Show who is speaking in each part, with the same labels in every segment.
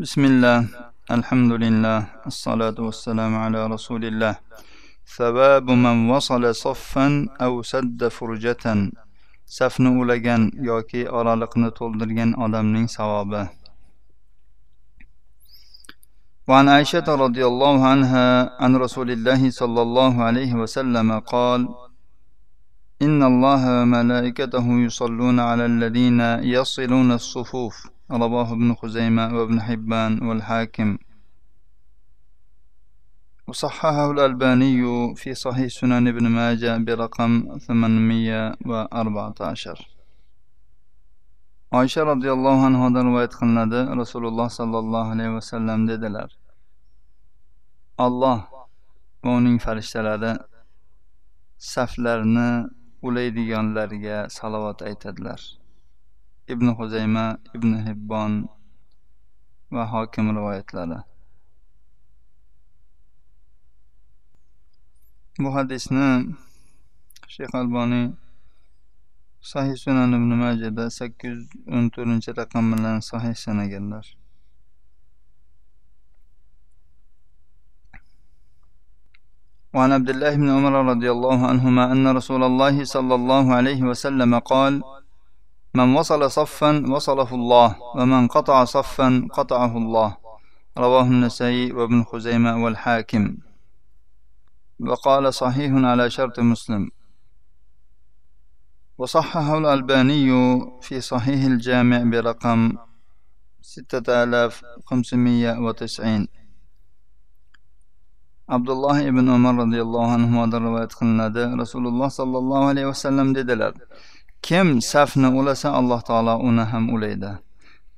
Speaker 1: بسم الله الحمد لله الصلاة والسلام على رسول الله. ثواب من وصل صفا أو سد فرجة. safni ulagan yoki oraliqni to'ldirgan odamning savobi وعن عائشة رضي الله عنها عن رسول الله صلى الله عليه وسلم قال إن الله وملائكته يصلون على الذين يصلون الصفوف. رواه ابن خزيمة وابن حبان والحاكم وصححه الألباني في صحيح سنن ابن ماجه برقم 814 oysha roziyallohu anhudan rivoyat qilinadi rasululloh sollallohu alayhi vasallam dedilar alloh va uning farishtalari saflarni ulaydiganlarga salovat aytadilar ibn huzayma ibn hibbon va hokim rivoyatlari bu hadisni shayx alboniy sahih sunan ibn majada sakkiz yuz o'n to'rtinchi raqam bilan sahih sanaganlar وعن عبد الله بن عمر رضي الله عنهما أن رسول الله صلى الله عليه وسلم قال من وصل صفا وصله الله ومن قطع صفا قطعه الله. رواه النسائي وابن خزيمة والحاكم. وقال صحيح على شرط مسلم. وصححه الألباني في صحيح الجامع برقم ستة آلاف خمسمية وتسعين. عبد الله بن عمر رضي الله عنهما rivoyat qilinadi rasululloh sollallohu alayhi vasallam dedilar kim safni ulasa alloh taolo uni ham ulaydi.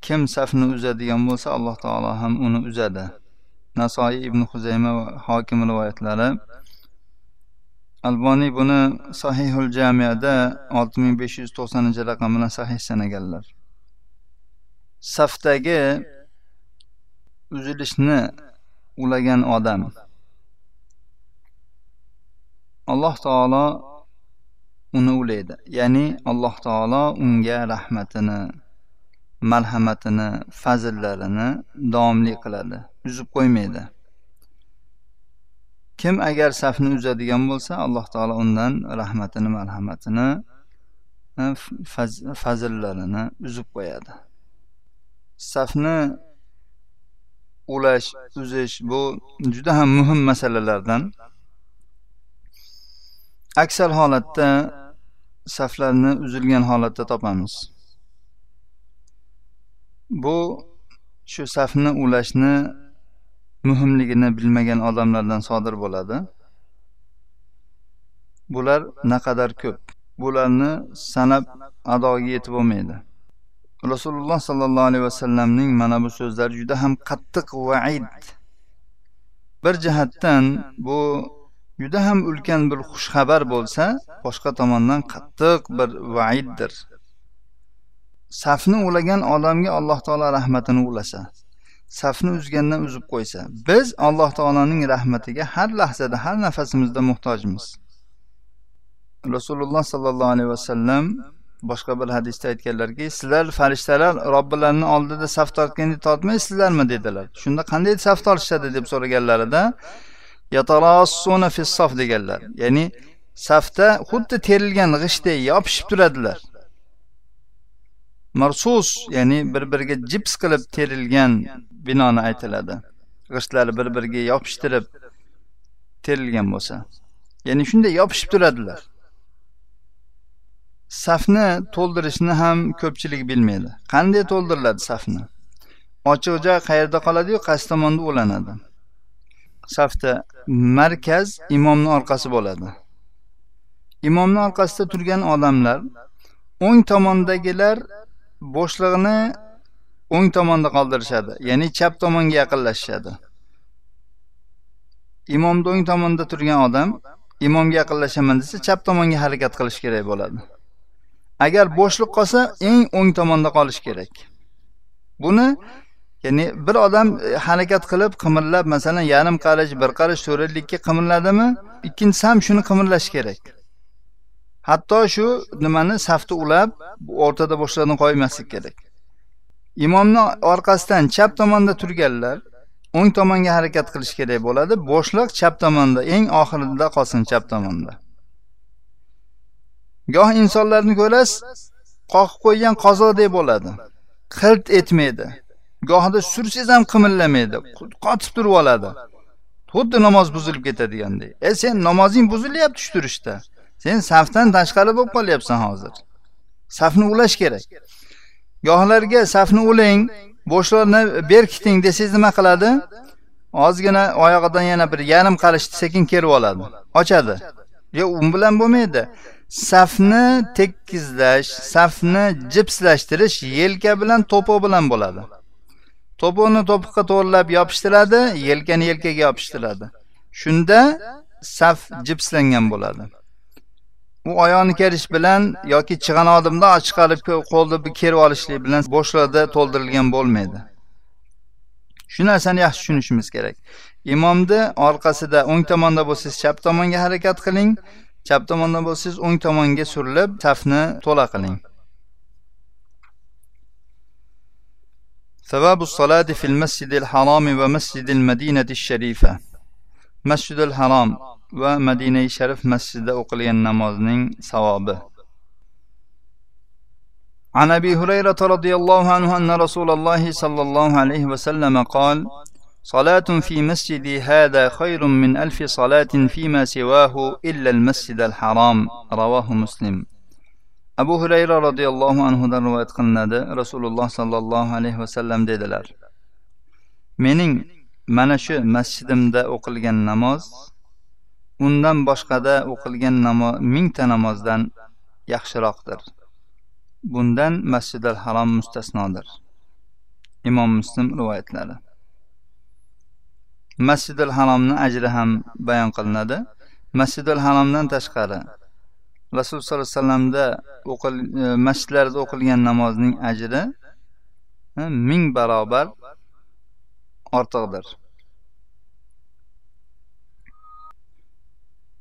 Speaker 1: Kim safni uzadigan bo'lsa alloh taolo ham uni uzadi. Nasoiy ibn huzayma va hokim rivoyatlari. Alboniy buni sahihul jamiyada olti ming besh yuz to'qsoninchi raqam bilan sahih sanaganlar. Safdagi uzilishni ulagan odam. Alloh taolo uni ulaydi ya'ni alloh taolo unga rahmatini marhamatini fazillarini davomli qiladi. Uzib qo'ymaydi. Kim agar safni uzadigan bo'lsa alloh taolo undan rahmatini marhamatini e, fazillarini uzib qo'yadi. Safni ulash uzish bu juda ham muhim masalalardan. Aksar holatda saflarni uzilgan holatda topamiz. Bu shu safni ulashni muhimligini bilmagan odamlardan sodir bo'ladi. Bular naqadar ko'p. Bularni sanab adoga yetib bo'lmaydi rasululloh sollallohu alayhi vasallamning mana bu so'zlari juda ham qattiq vaid. Bir jihatdan bu juda ham ulkan bir xushxabar bo'lsa boshqa tomondan qattiq bir vaiddir. Safni ulagan odamga alloh taolo rahmatini ulasa safni uzgandan uzib qo'ysa biz alloh taoloning rahmatiga har lahzada har nafasimizda muhtojmiz. Rasululloh sollallohu alayhi vasallam boshqa bir hadisda aytganlarki sizlar farishtalar robbilarini oldida saf tortganda tortmaysizlarmi dedilar. Shunda qanday saf tortishadi deb so'raganlarida deganlar ya'ni safda xuddi terilgan g'ishtdek yopishib turadilar marsus ya'ni bir biriga jips qilib terilgan binoni aytiladi g'ishtlari bir biriga yopishtirib terilgan bo'lsa ya'ni shunday yopishib turadilar safni to'ldirishni ham ko'pchilik bilmaydi qanday to'ldiriladi safni ochiq joy qayerda qoladiyu qaysi tomonda ulanadi safda markaz imomni orqasi bo'ladi. Imomni orqasida turgan odamlar o'ng tomondagilar boshlig'ini o'ng tomonda qoldirishadi ya'ni chap tomonga yaqinlashishadi. Imomni o'ng tomonda turgan odam imomga yaqinlashaman desa chap tomonga harakat qilish kerak bo'ladi. Agar bo'shliq qolsa eng o'ng tomonda qolish kerak. Buni ya'ni bir odam e, harakat qilib qimirlab masalan yarim qarich bir qarich to'rtlikka qimirladimi? Ikkinchisi ham shuni qimirlash kerak. Hatto shu nimani safni ulab o'rtada boshqalarni qo'ymaslik kerak. Imomni orqasidan chap tomonda turganlar o'ng tomonga harakat qilish kerak bo'ladi. Boshliq chap tomonda eng oxirida qolsin chap tomonda. Goh insonlarni ko'rasiz qoqib qo'ygan qozodek bo'ladi. Qilt etmaydi. Gohida sursangiz ham qimillamaydi qotib turib oladi. Xuddi namoz buzilib ketadigandek e sen namozing buzilyapti shu turishda. Sen safdan tashqari bo'lib qolyapsan hozir. Safni ulash kerak. Gohlarga safni ulang bo'shlarni berkiting desangiz nima qiladi? Ozgina oyog'idan yana bir yarim qarishni sekin kerib oladi. Ochadi. Yo u bilan bo'lmaydi. Safni tekizlash safni jipslashtirish yelka bilan to'po bilan bo'ladi. To'piqni to'piqqa to'g'irlab yopishtiradi yelkani yelkaga yopishtiradi. Shunda saf jipslangan bo'ladi. U oyoqni kerish bilan yoki chig'anoqni chiqarib qo'lni kerib olishlik bilan bo'shliqda to'ldirilgan bo'lmaydi. Shu narsani yaxshi tushunishimiz kerak. Imomni orqasida o'ng tomonda bo'lsangiz chap tomonga harakat qiling chap tomonda bo'lsangiz o'ng tomonga surilib safni to'la qiling. ثواب الصلاة في المسجد الحرام ومسجد المدينة الشريفة. مسجد الحرام va madina sharif masjidida o'qilgan namozning عن أبي هريرة رضي الله عنه أن رسول الله صلى الله عليه وسلم قال صلاة في مسجدي هذا خير من ألف صلاة فيما سواه إلا المسجد الحرام. رواه مسلم. Abu hurayra roziyallohu anhudan rivoyat qilinadi. Rasululloh sollallohu alayhi vasallam dedilar mening mana shu masjidimda o'qilgan namoz undan boshqada o'qilgan namoz mingta namozdan yaxshiroqdir. Bundan masjidal harom mustasnodir. Imom muslim rivoyatlari. Masjidil haromni ajri ham bayon qilinadi. Masjidil haromdan tashqari rasululloh sollallohu alayhi vasallamda e, masjidlarda o'qilgan namozning ajri ming barobar ortiqdir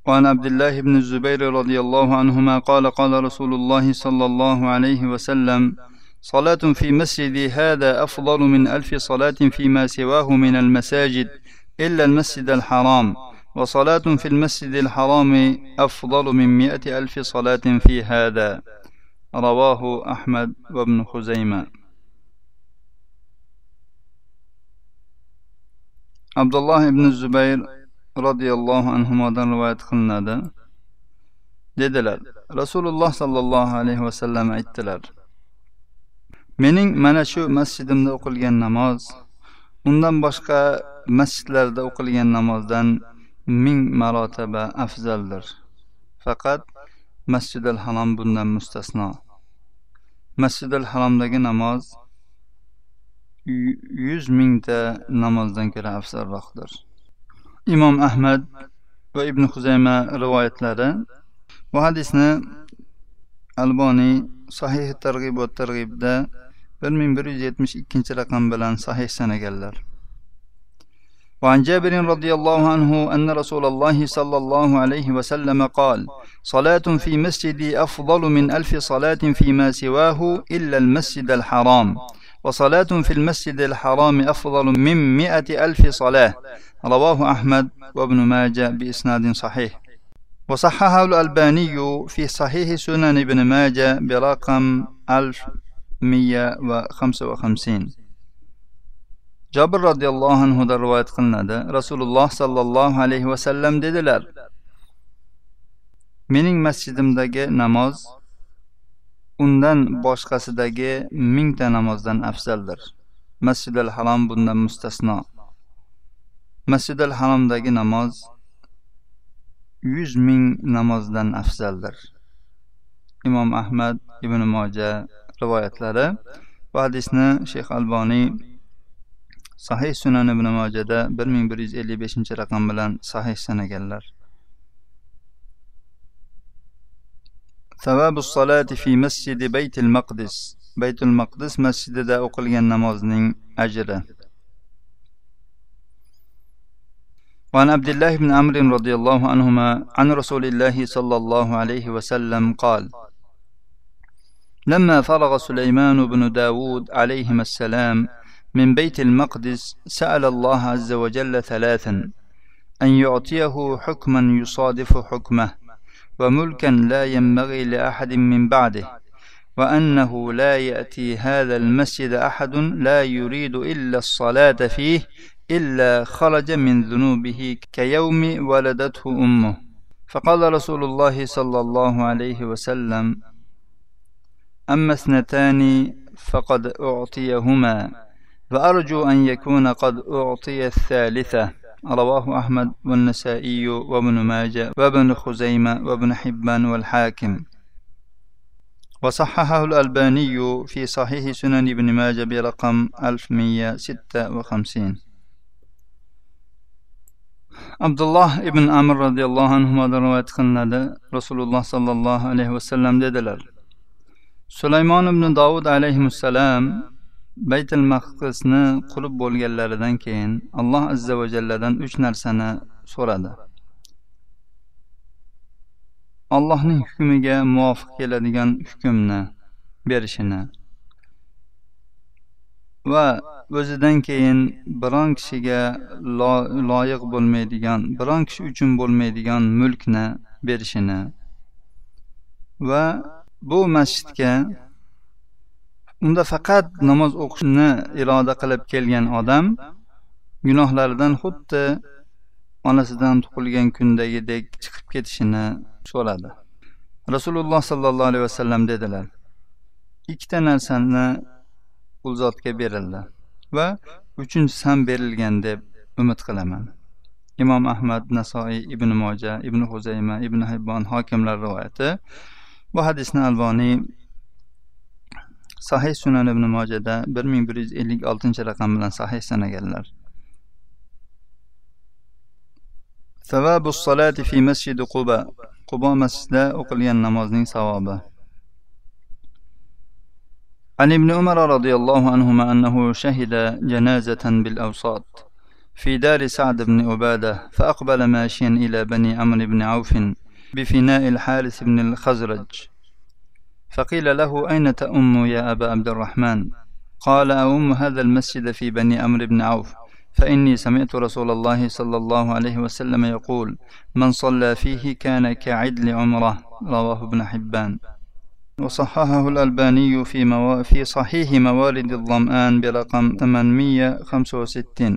Speaker 1: وعن عبد الله بن الزبير رضي الله عنهما قال قال رسول الله صلى الله عليه وسلم صلاة في مسجدي هذا أفضل من ألف صلاة فيما سواه من المساجد إلا المسجد الحرام وصلاة في المسجد الحرام أفضل من مئة ألف صلاة في هذا رواه أحمد وابن خزيمة عبد الله بن الزبير roziyallohu anhudan rivoyat qilinadi dedilar rasululloh sollallohu alayhi vasallam aytdilar mening mana shu masjidimda o'qilgan namoz undan boshqa masjidlarda o'qilgan namozdan ming marotaba afzaldir. Faqat masjidil harom bundan mustasno. Masjidil haromdagi namoz yuz mingta namozdan ko'ra afzalroqdir. Imom ahmad va ibn huzayma rivoyatlari. Bu hadisni alboniy sahih targ'ibot va targ'ibda bir ming bir yuz yetmish ikkinchi raqam bilan sahih sanaganlar. وعن جابر رضي الله عنه أن رسول الله صلى الله عليه وسلم قال صلاة في مسجدي أفضل من ألف صلاة فيما سواه إلا المسجد الحرام. وصلاة في المسجد الحرام أفضل من مئة ألف صلاة. رواه أحمد وابن ماجه بإسناد صحيح. وصححه الألباني في صحيح سنن ابن ماجه برقم 1155 jobir roziyallohu anhudan rivoyat qilinadi. Rasululloh sollallohu alayhi vasallam dedilar mening masjidimdagi namoz undan boshqasidagi mingta namozdan afzaldir. Masjidil harom bundan mustasno. Masjidil haromdagi namoz yuz ming namozdan afzaldir. Imom ahmad ibn moja rivoyatlari. Bu hadisni shayx alboniy sahih sunan ibn mojada bir ming bir yuz ellik beshinchi raqam bilan sahih sanaganlar ثواب الصلاة في مسجد بيت المقدس بيت المقدس مسجدida o'qilgan namozning ajri وعن عبد الله بن عمرو رضي الله عنهما عن رسول الله صلى الله عليه وسلم قال لما فرغ سليمان بن داود عليهما السلام من بيت المقدس سأل الله عز وجل ثلاثا أن يعطيه حكما يصادف حكمه وملكا لا ينبغي لأحد من بعده وأنه لا يأتي هذا المسجد أحد لا يريد إلا الصلاة فيه إلا خرج من ذنوبه كيوم ولدته أمه. فقال رسول الله صلى الله عليه وسلم أما اثنتان فقد أعطيهما. وأرجو أن يكون قد أعطي الثالثة رواه أحمد والنسائي وابن ماجه وابن خزيمة وابن حبان والحاكم وصححه الألباني في صحيح سنن ابن ماجه برقم 1156 abdulloh ibn amr roziyallohu anhudan rivoyat qilinadi rasululloh sollallohu alayhi vasallam dedilar sulaymon ibn dovud alayhissalom baytil maqdisni qurib bo'lganlaridan keyin alloh azza va jalladan uch narsani so'radi. Allohning hukmiga muvofiq keladigan hukmni berishini va o'zidan keyin biron kishiga loyiq bo'lmaydigan biron kishi uchun bo'lmaydigan mulkni berishini va bu masjidga unda faqat namoz o'qishni iroda qilib kelgan odam gunohlaridan xuddi onasidan tug'ilgan kundagidek chiqib ketishini so'radi. Rasululloh sollallohu alayhi vasallam dedilar ikkita narsani u zotga berildi va uchinchisi ham berilgan deb umid qilaman. Imom ahmad nasoiy ibn moja ibn huzayma ibn hibbon hokimlar rivoyati bu hadisni alboniy sahih sunan ibn ellik oltinchi raqam bilan sahih sanaganlar ثواب الصلاة في مسجد قباء qubo masjidida o'qilgan namozning savobi عن ابن عمر رضي الله عنهما أنه شهد جنازة بالأوساط في دار سعد بن عبادة فأقبل ماشيا إلى بني عمرو بن عوف بفناء الحارث بن الخزرج فقيل له أين تأم يا أبا عبد الرحمن؟ قال أؤم هذا المسجد في بني عمرو بن عوف فإني سمعت رسول الله صلى الله عليه وسلم يقول من صلى فيه كان كعدل عمرة. رواه ابن حبان. وصححه الألباني في, مو... في صحيح موارد الظمآن برقم 865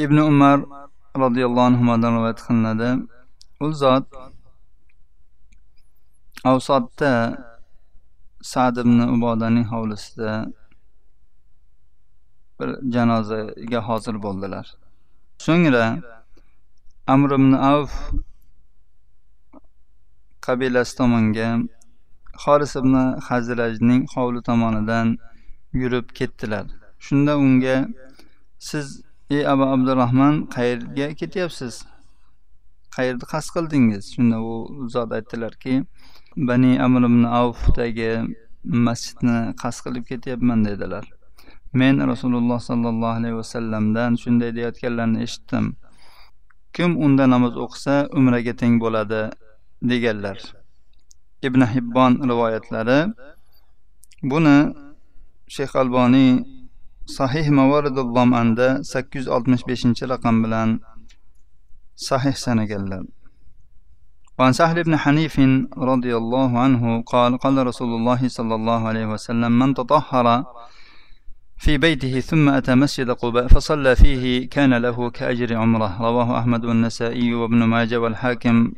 Speaker 1: ابن عمر رضي الله عنهما rivoyat qilinadi u zot avsodda sad ibn ubodaning hovlisida bir janozaga hozir bo'ldilar. So'ngra amr ibn avf qabilasi tomonga xoris ibn hazrajning hovli tomonidan yurib ketdilar. Shunda unga siz ey abu abdurahmon qayerga ketyapsiz? Qayerda qasd qildingiz? Shunda u zot aytdilarki bani amr ibn avfdagi masjidni qasd qilib ketyapman dedilar. Men rasululloh sollallohu alayhi vasallamdan shunday deyayotganlarini eshitdim. Kim unda namoz o'qisa umraga teng bo'ladi deganlar. Ibn hibbon rivoyatlari buni shayx alboniy sahih mavaridullamanda sakkiz yuz oltmish beshinchi raqam bilan sahih sanaganlar وعن سهل بن حنيف رضي الله عنه قال قال رسول الله صلى الله عليه وسلم من تطهر في بيته ثم أتى مسجد قباء فصلى فيه كان له كأجر عمرة. رواه أحمد والنسائي وابن ماجه والحاكم.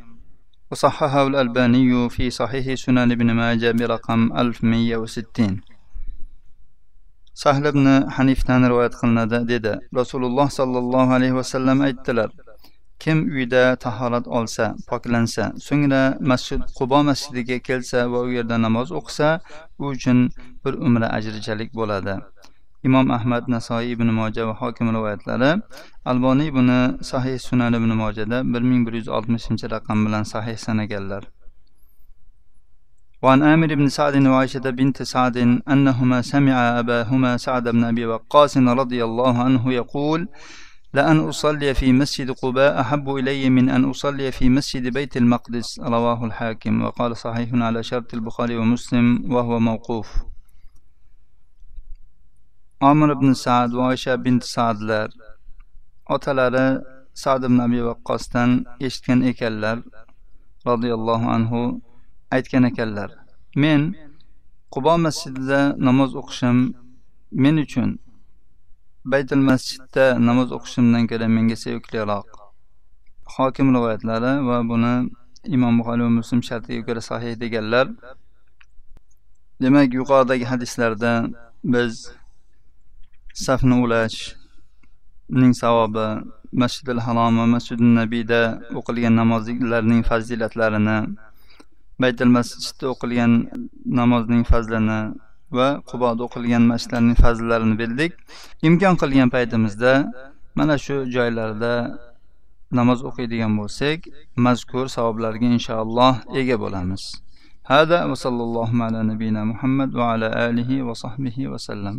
Speaker 1: وصححه الألباني في صحيح سنن ابن ماجه برقم 1160 sahl ibn hanifdan rivoyat qilinadi dedi rasululloh sollallohu alayhi vasallam aytdilar kim uyda tahorat olsa poklansa so'ngra masjid qubo masjidiga kelsa va u yerda namoz o'qisa u uchun bir umra ajrichalik bo'ladi imom ahmad nasoiy ibn moja va hokim rivoyatlari alboniy buni sahih sunan ibn mojada bir ming bir yuz oltmishinchi raqam bilan sahih sanaganlar وعن آمر بن سعد وعائشة بنت سعد أنهما سمع أباهما سعد بن أبي وقاص رضي الله عنه يقول لأن أصلي في مسجد قباء أحب إلي من أن أصلي في مسجد بيت المقدس رواه الحاكم وقال صحيح على شرط البخاري ومسلم وهو موقوف عمر بن سعد وعائشة بنت سعدlar otalari sad ibn abi vaqqosdan eshitgan ekanlar roziyallohu anhu aytgan ekanlar men qubo masjidida namoz o'qishim men uchun baytul masjidda namoz o'qishimdan ko'ra menga sevikliroq hokim rivoyatlari va buni imom buxoriy va muslim shartiga ko'ra sahih deganlar. Demak yuqoridagi hadislarda biz safni ulashning savobi masjidil harom va masjidi nabiyda o'qilgan namozlarning fazilatlarini baytul masjidda o'qilgan namozning fazlini va quboda o'qilgan masjidlarning fazllarini bildik imkon qilgan paytimizda mana shu joylarda namoz o'qiydigan bo'lsak mazkur savoblarga inshaalloh ega bo'lamiz هذا وصلى الله على نبينا محمد وعلى آله وصحبه وسلم